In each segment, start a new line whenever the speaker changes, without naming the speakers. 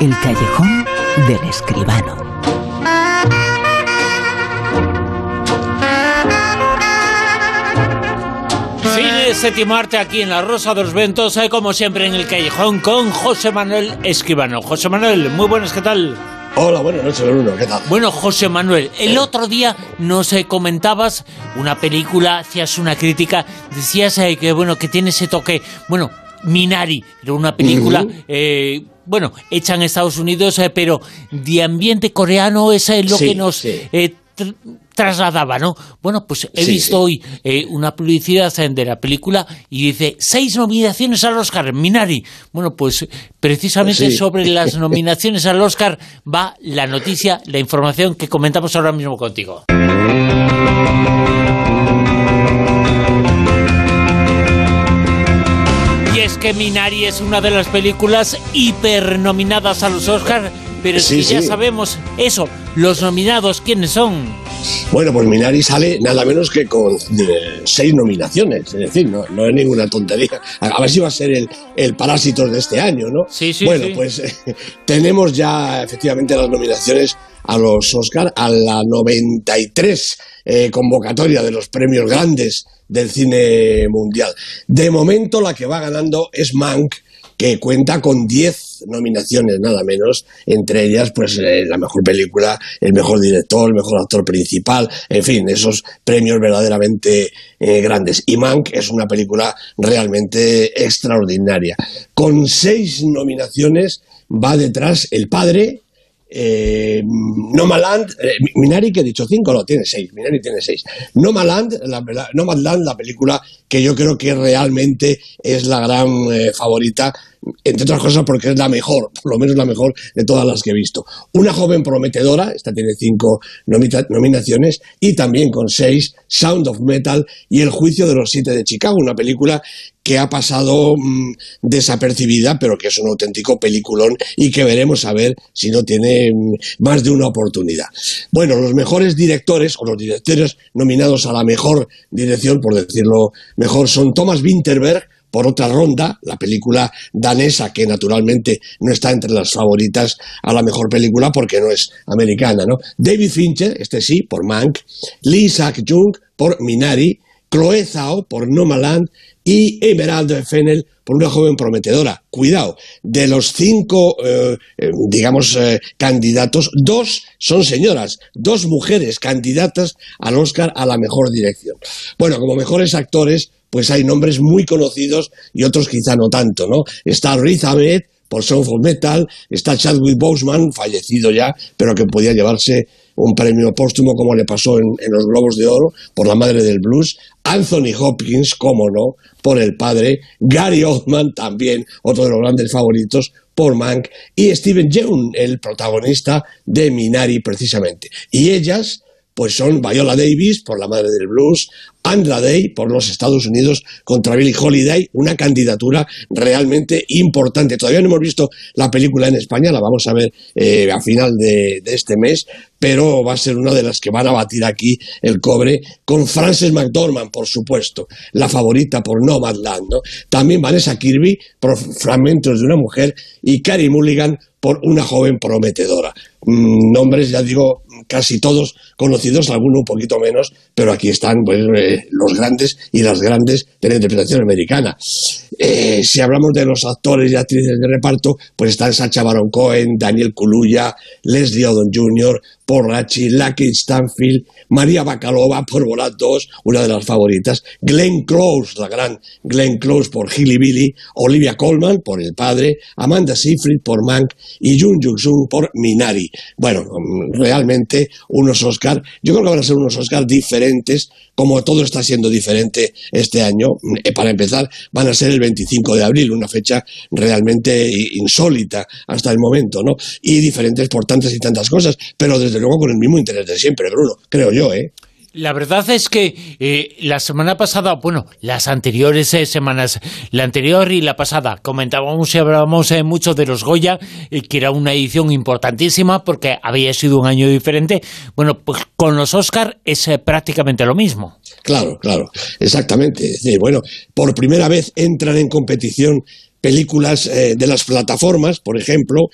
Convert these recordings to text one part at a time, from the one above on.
El callejón del escribano.
Cine séptimo arte aquí en la Rosa de los Ventos, eh, como siempre en el callejón con José Manuel Escribano. José Manuel, muy buenas, ¿qué tal?
Hola, buenas noches, Bruno, ¿qué tal?
Bueno, José Manuel, el otro día nos eh, comentabas una película, hacías una crítica, decías eh, que bueno que tiene ese toque, bueno, Minari, era una película, eh, bueno, hecha en Estados Unidos, eh, pero de ambiente coreano, esa es lo
Sí,
que nos
sí.
eh, tr- trasladaba, ¿no? Bueno, pues he
Sí,
visto hoy eh, una publicidad eh, de la película y dice seis nominaciones al Oscar, Minari. Bueno, pues precisamente sobre las nominaciones al Oscar va la noticia, la información que comentamos ahora mismo contigo. Que Minari es una de las películas hipernominadas a los Oscar, pero es
Sí,
que ya
sí.
sabemos eso, los nominados, ¿quiénes son?
Bueno, pues Minari sale nada menos que con eh, seis nominaciones, es decir, no, no es ninguna tontería. A, a ver si va a ser el, el Parásitos de este año, ¿no?
Sí, sí,
Bueno,
sí.
pues eh, tenemos ya efectivamente las nominaciones a los Oscar, a la 93 eh, convocatoria de los premios grandes del cine mundial. De momento la que va ganando es Mank, que cuenta con 10 nominaciones nada menos, entre ellas pues eh, la mejor película, el mejor director, el mejor actor principal, en fin, esos premios verdaderamente eh, grandes. Y Mank es una película realmente extraordinaria. Con seis nominaciones va detrás El Padre, eh, Nomadland, eh, Minari que he dicho cinco, no, tiene seis, Minari tiene seis. Nomadland, la, la- la película que yo creo que realmente es la gran eh, favorita, entre otras cosas porque es la mejor, por lo menos la mejor de todas las que he visto. Una joven prometedora, esta tiene cinco nominaciones, y también con seis, Sound of Metal y El juicio de los siete de Chicago, una película que ha pasado mm, desapercibida, pero que es un auténtico peliculón y que veremos a ver si no tiene mm, más de una oportunidad. Bueno, los mejores directores o los directores nominados a la mejor dirección, por decirlo mejor, son Thomas Winterberg por otra ronda, la película danesa que naturalmente no está entre las favoritas a la mejor película porque no es americana, ¿no? David Fincher, este sí, por Mank, Lee Isaac-Jung por Minari, Chloe Zhao por Nomadland y Emerald Fennel por una joven prometedora. Cuidado, de los cinco, eh, eh, digamos, eh, candidatos, dos son señoras, dos mujeres candidatas al Oscar a la mejor dirección. Bueno, como mejores actores, pues hay nombres muy conocidos y otros quizá no tanto, ¿no? Está Riz Ahmed por Sound of Metal, está Chadwick Boseman, fallecido ya, pero que podía llevarse un premio póstumo como le pasó en, los Globos de Oro por La Madre del Blues, Anthony Hopkins, cómo no, por El Padre, Gary Oldman también, otro de los grandes favoritos, por Mank, y Steven Yeun, el protagonista de Minari precisamente. Y ellas pues son Viola Davis por La Madre del Blues, Andra Day por los Estados Unidos contra Billie Holiday, una candidatura realmente importante. Todavía no hemos visto la película en España, la vamos a ver eh, a final de, este mes, pero va a ser una de las que van a batir aquí el cobre con Frances McDormand, por supuesto, la favorita por Nomadland, ¿no? También Vanessa Kirby por Fragmentos de una mujer y Carey Mulligan por una joven prometedora. Mm, nombres, ya digo, casi todos conocidos, algunos un poquito menos, pero aquí están pues, eh, los grandes y las grandes de la interpretación americana. Eh, si hablamos de los actores y actrices de reparto, pues están Sacha Baron Cohen, Daniel Kaluuya, Leslie Odom Jr., Paul Rachi, Lucky Stanfield, María Bacalova por Borat 2, una de las favoritas, Glenn Close, la gran Glenn Close por Hilly Billy, Olivia Colman por El Padre, Amanda Seyfried por Mank y Jung Jung-sung por Minari. Bueno, mm, realmente unos Oscar, yo creo que van a ser unos Oscar diferentes, como todo está siendo diferente este año. Eh, Para empezar, van a ser el 25 de abril, una fecha realmente insólita hasta el momento, ¿no? Y diferentes por tantas y tantas cosas, pero desde luego con el mismo interés de siempre, Bruno, creo yo, ¿eh?
La verdad es que eh, la semana pasada, bueno, las anteriores eh, semanas, la anterior y la pasada, comentábamos y hablábamos eh, mucho de los Goya, que era una edición importantísima porque había sido un año diferente. Bueno, pues con los Oscar es prácticamente lo mismo.
Claro, claro, exactamente. Es bueno, por primera vez entran en competición películas de las plataformas, por ejemplo.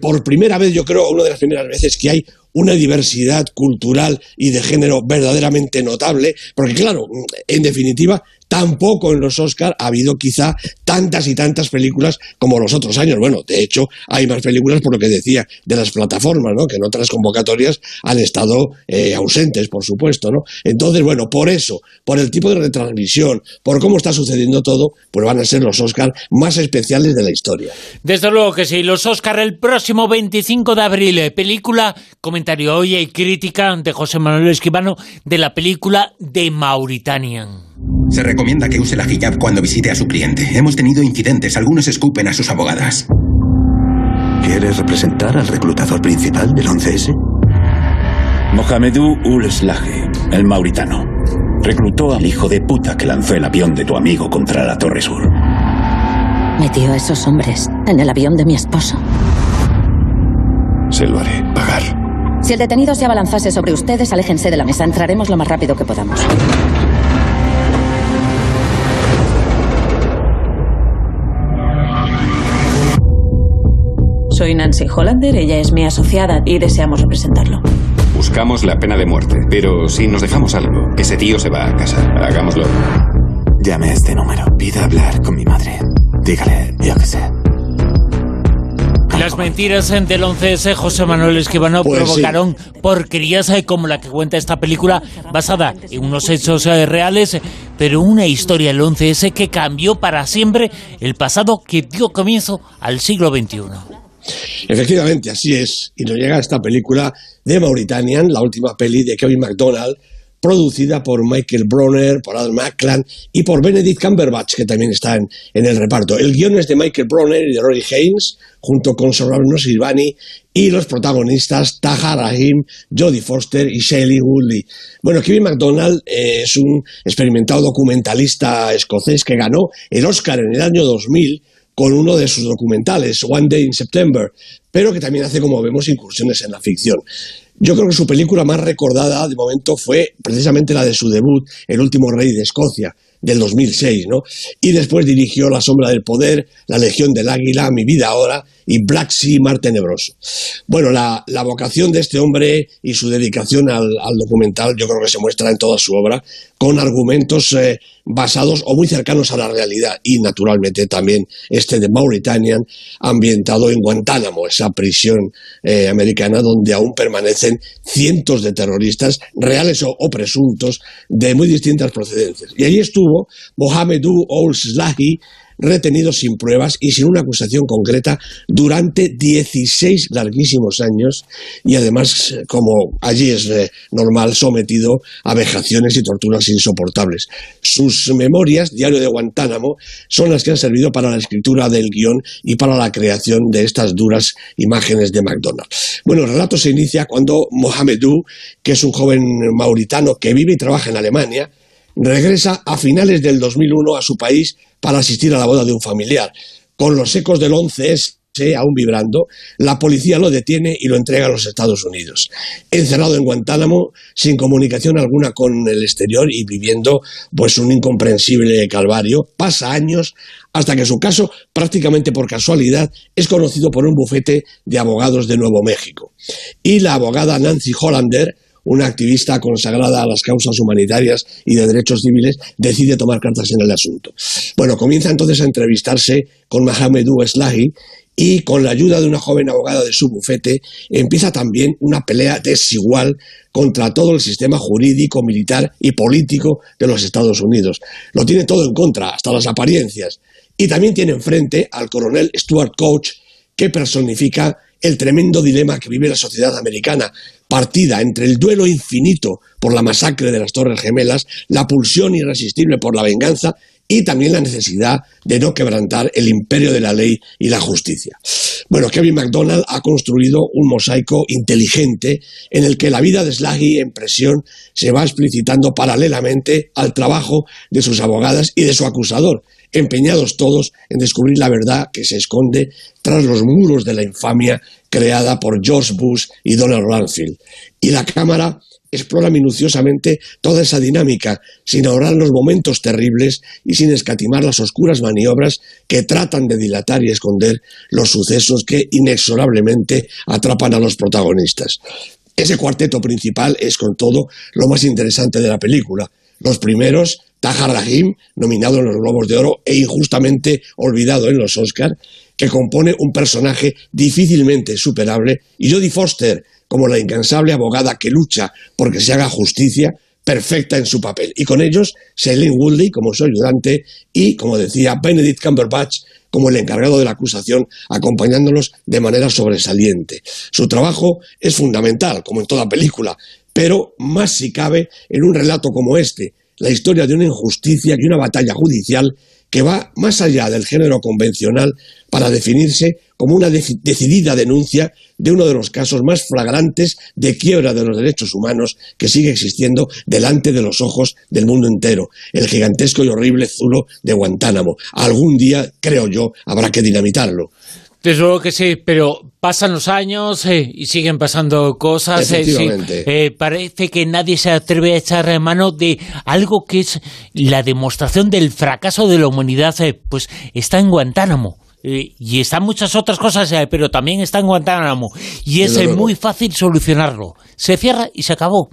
Por primera vez, yo creo, una de las primeras veces que hay una diversidad cultural y de género verdaderamente notable, porque claro, en definitiva, tampoco en los Oscar ha habido quizá tantas y tantas películas como los otros años. Bueno, de hecho, hay más películas por lo que decía de las plataformas, ¿no? Que en otras convocatorias han estado eh, ausentes, por supuesto, ¿no? Entonces, bueno, por eso, por el tipo de retransmisión, por cómo está sucediendo todo, pues van a ser los Oscar más especiales de la historia.
Desde luego que sí, los Oscar el próximo 25 de abril, eh, película, comentario hoy y crítica de José Manuel Esquivano de la película de Mauritanian.
Se recomienda que use la hijab cuando visite a su cliente. Hemos tenido incidentes, algunos escupen a sus abogadas.
¿Quieres representar al reclutador principal del 11S?
Mohamedou Ul Slahi, el mauritano. Reclutó al hijo de puta que lanzó el avión de tu amigo contra la Torre Sur.
Metió a esos hombres en el avión de mi esposo.
Se lo haré pagar.
Si el detenido se abalanzase sobre ustedes, aléjense de la mesa. Entraremos lo más rápido que podamos.
Soy Nancy Hollander, ella es mi asociada y deseamos representarlo.
Buscamos la pena de muerte, pero si nos dejamos algo, ese tío se va a casa. Hagámoslo.
Llame a este número. Pida hablar con mi madre. Dígale, yo qué sé.
Las mentiras del 11S, José Manuel Esquivano,
Pues
provocaron porquerías eh, como la que cuenta esta película, basada en unos hechos eh, reales, pero una historia del 11S que cambió para siempre el pasado que dio comienzo al siglo XXI.
Efectivamente, así es. Y nos llega esta película de Mauritanian, la última peli de Kevin MacDonald, producida por Michael Bronner, por Adam Macklin y por Benedict Cumberbatch, que también está en, en el reparto. El guion es de Michael Bronner y de Rory Haynes, junto con Sorrano Silvani y los protagonistas Taha Rahim, Jodie Foster y Shelley Woodley. Bueno, Kevin MacDonald eh, es un experimentado documentalista escocés que ganó el Oscar en el año 2000 con uno de sus documentales, One Day in September, pero que también hace, como vemos, incursiones en la ficción. Yo creo que su película más recordada de momento fue precisamente la de su debut, El último rey de Escocia, del 2006, ¿no? Y después dirigió La sombra del poder, La legión del águila, Mi vida ahora y Black Sea, Mar tenebroso. Bueno, la, la vocación de este hombre y su dedicación al, al, documental yo creo que se muestra en toda su obra, con argumentos eh, basados o muy cercanos a la realidad y naturalmente también este de Mauritanian ambientado en Guantánamo, esa prisión eh, americana donde aún permanecen cientos de terroristas reales o, presuntos de muy distintas procedencias. Y allí estuvo Mohamedou Ould Slahi, retenido sin pruebas y sin una acusación concreta durante 16 larguísimos años y además, como allí es eh, normal, sometido a vejaciones y torturas insoportables. Sus memorias, Diario de Guantánamo, son las que han servido para la escritura del guion y para la creación de estas duras imágenes de McDonald's. Bueno, el relato se inicia cuando Mohamedou, que es un joven mauritano que vive y trabaja en Alemania, regresa a finales del 2001 a su país para asistir a la boda de un familiar. Con los ecos del 11S aún vibrando, la policía lo detiene y lo entrega a los Estados Unidos. Encerrado en Guantánamo, sin comunicación alguna con el exterior y viviendo pues un incomprensible calvario, pasa años hasta que su caso, prácticamente por casualidad, es conocido por un bufete de abogados de Nuevo México. Y la abogada Nancy Hollander, una activista consagrada a las causas humanitarias y de derechos civiles, decide tomar cartas en el asunto. Bueno, comienza entonces a entrevistarse con Mohamedou Slahi y con la ayuda de una joven abogada de su bufete empieza también una pelea desigual contra todo el sistema jurídico, militar y político de los Estados Unidos. Lo tiene todo en contra, hasta las apariencias. Y también tiene enfrente al coronel Stuart Coach, que personifica el tremendo dilema que vive la sociedad americana, partida entre el duelo infinito por la masacre de las Torres Gemelas, la pulsión irresistible por la venganza y también la necesidad de no quebrantar el imperio de la ley y la justicia. Bueno, Kevin MacDonald ha construido un mosaico inteligente en el que la vida de Slagy en presión se va explicitando paralelamente al trabajo de sus abogadas y de su acusador, empeñados todos en descubrir la verdad que se esconde tras los muros de la infamia creada por George Bush y Donald Rumsfeld. Y la Cámara explora minuciosamente toda esa dinámica, sin ahorrar los momentos terribles y sin escatimar las oscuras maniobras que tratan de dilatar y esconder los sucesos que inexorablemente atrapan a los protagonistas. Ese cuarteto principal es, con todo, lo más interesante de la película. Los primeros, Tahar Rahim, nominado en los Globos de Oro e injustamente olvidado en los Oscar, que compone un personaje difícilmente superable, y Jodie Foster, como la incansable abogada que lucha porque se haga justicia, perfecta en su papel. Y con ellos, Shailene Woodley como su ayudante y, como decía, Benedict Cumberbatch como el encargado de la acusación, acompañándolos de manera sobresaliente. Su trabajo es fundamental, como en toda película, pero más si cabe en un relato como este, la historia de una injusticia y una batalla judicial que va más allá del género convencional para definirse como una decidida denuncia de uno de los casos más flagrantes de quiebra de los derechos humanos que sigue existiendo delante de los ojos del mundo entero, el gigantesco y horrible zulo de Guantánamo. Algún día, creo yo, habrá que dinamitarlo.
Desde luego que sí, pero pasan los años eh, y siguen pasando cosas.
Eh,
eh, parece que nadie se atreve a echar mano de algo que es la demostración del fracaso de la humanidad. pues está en Guantánamo. y están muchas otras cosas, pero también está en Guantánamo. Y es muy fácil solucionarlo. Se cierra y se acabó.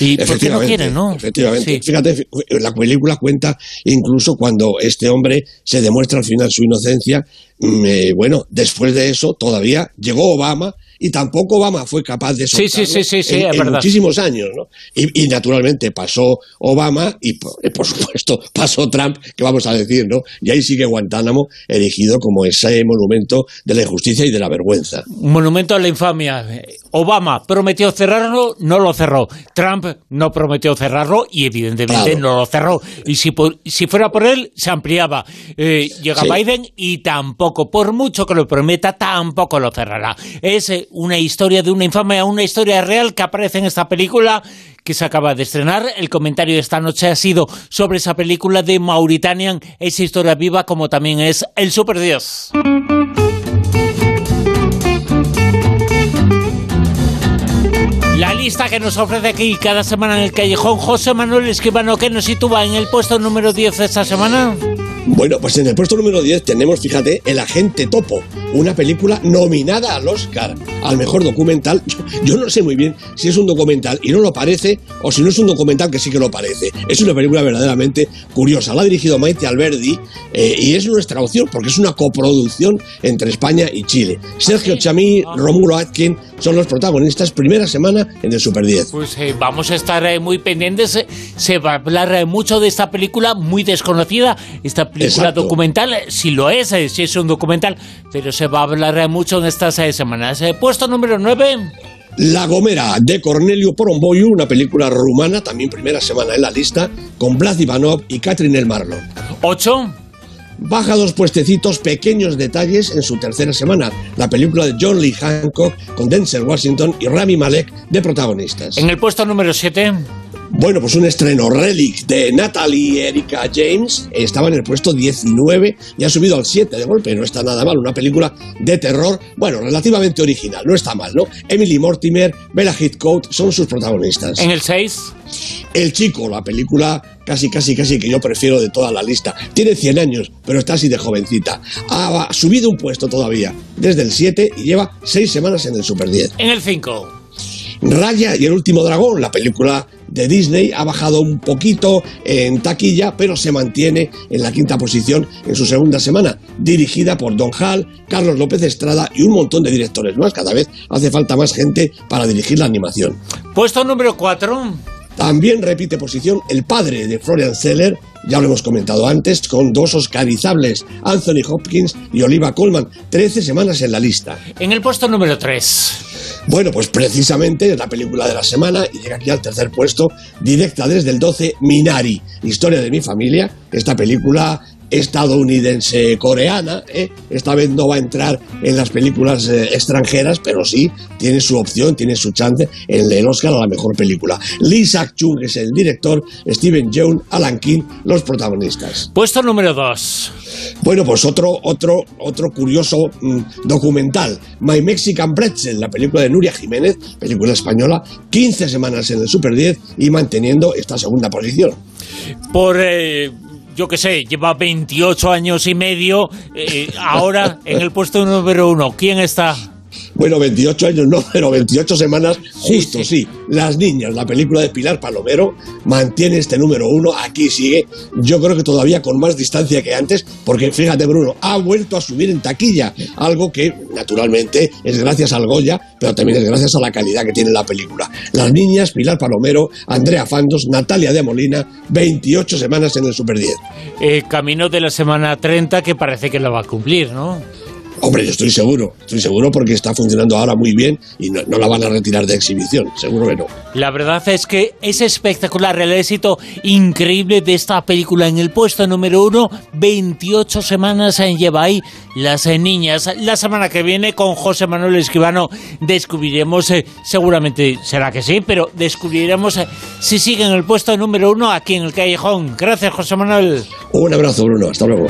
¿Y por qué no quieren, no?
Efectivamente. Fíjate, la película cuenta incluso cuando este hombre se demuestra al final su inocencia. Mm, eh, bueno, después de eso todavía llegó Obama y tampoco Obama fue capaz de
soltarlo sí, sí, sí,
en, muchísimos años, ¿no? Y, naturalmente pasó Obama y por, supuesto pasó Trump, que vamos a decir, ¿no? Y ahí sigue Guantánamo erigido como ese monumento de la injusticia y de la vergüenza.
Monumento a la infamia. Obama prometió cerrarlo, no lo cerró. Trump no prometió cerrarlo y evidentemente no lo cerró. Y si, si fuera por él, se ampliaba. Eh, llega Biden y tampoco, por mucho que lo prometa, tampoco lo cerrará. Es una historia de una infamia, una historia real que aparece en esta película que se acaba de estrenar. El comentario de esta noche ha sido sobre esa película de Mauritanian, esa historia viva como también es El Super. La lista que nos ofrece aquí cada semana en el callejón José Manuel Esquivano, que nos sitúa en el puesto número 10 esta semana.
Bueno, pues en el puesto número 10 tenemos, fíjate, El Agente Topo, una película nominada al Oscar, al mejor documental. Yo, no sé muy bien si es un documental y no lo parece, o si no es un documental que sí que lo parece. Es una película verdaderamente curiosa. La ha dirigido Maite Alberdi eh, y es nuestra opción porque es una coproducción entre España y Chile. Sergio Chamí, Romulo Atkin son los protagonistas, primera semana en el Super 10.
Pues eh, vamos a estar eh, muy pendientes. Se va a hablar mucho de esta película muy desconocida. Esta película documental, si lo es, si es un documental, pero se va a hablar mucho en estas eh, semanas. Eh, puesto número 9.
La Gomera de Cornelio Poromboyu, una película rumana, también primera semana en la lista, con Blas Ivanov y Catherine El Marlon.
8.
Baja dos puestecitos, pequeños detalles en su tercera semana, la película de John Lee Hancock con Denzel Washington y Rami Malek de protagonistas.
En el puesto número 7.
Bueno, pues un estreno Relic de Natalie Erika James estaba en el puesto 19 y ha subido al 7 de golpe. No está nada mal, una película de terror, bueno, relativamente original, no está mal, ¿no? Emily Mortimer, Bella Heathcote son sus protagonistas.
En el 6.
El Chico, la película casi, casi, casi que yo prefiero de toda la lista. Tiene 100 años, pero está así de jovencita. Ha subido un puesto todavía desde el 7 y lleva 6 semanas en el Super 10.
En el 5.
Raya y el último dragón, la película de Disney, ha bajado un poquito en taquilla, pero se mantiene en la quinta posición en su segunda semana, dirigida por Don Hall, Carlos López Estrada y un montón de directores más. Cada vez hace falta más gente para dirigir la animación.
Puesto número 4.
También repite posición el padre de Florian Seller, ya lo hemos comentado antes, con dos oscarizables, Anthony Hopkins y Oliva Colman, 13 semanas en la lista.
En el puesto número 3.
Bueno, pues precisamente es la película de la semana y llega aquí al tercer puesto, directa desde el 12, Minari, Historia de mi familia, esta película estadounidense-coreana. ¿eh? Esta vez no va a entrar en las películas eh, extranjeras, pero sí tiene su opción, tiene su chance en el Oscar a la mejor película. Lee Sak-chung es el director, Steven Yeun, Alan King, los protagonistas.
Puesto número 2.
Bueno, pues otro, otro, otro curioso mm, documental, My Mexican Pretzel, la película de Nuria Jiménez, película española, 15 semanas en el Super 10 y manteniendo esta segunda posición.
Por... Eh, yo qué sé, lleva 28 años y medio, eh, ahora en el puesto número uno, ¿quién está?
Bueno, 28 años no, pero 28 semanas, justo, sí, Las Niñas, la película de Pilar Palomero, mantiene este número uno, aquí sigue, yo creo que todavía con más distancia que antes, porque fíjate Bruno, ha vuelto a subir en taquilla, algo que naturalmente es gracias al Goya, pero también es gracias a la calidad que tiene la película. Las Niñas, Pilar Palomero, Andrea Fandos, Natalia de Molina, 28 semanas en el Super 10.
Eh, camino de la semana 30 que parece que la va a cumplir, ¿no?
Hombre, yo estoy seguro, estoy seguro porque está funcionando ahora muy bien y no, la van a retirar de exhibición, seguro que no.
La verdad es que es espectacular el éxito increíble de esta película en el puesto número uno, 28 semanas en lleva ahí las eh, niñas. La semana que viene con José Manuel Escribano descubriremos, eh, seguramente será que sí, pero descubriremos eh, si sigue en el puesto número uno aquí en el Callejón. Gracias, José Manuel.
Un abrazo, Bruno, hasta luego.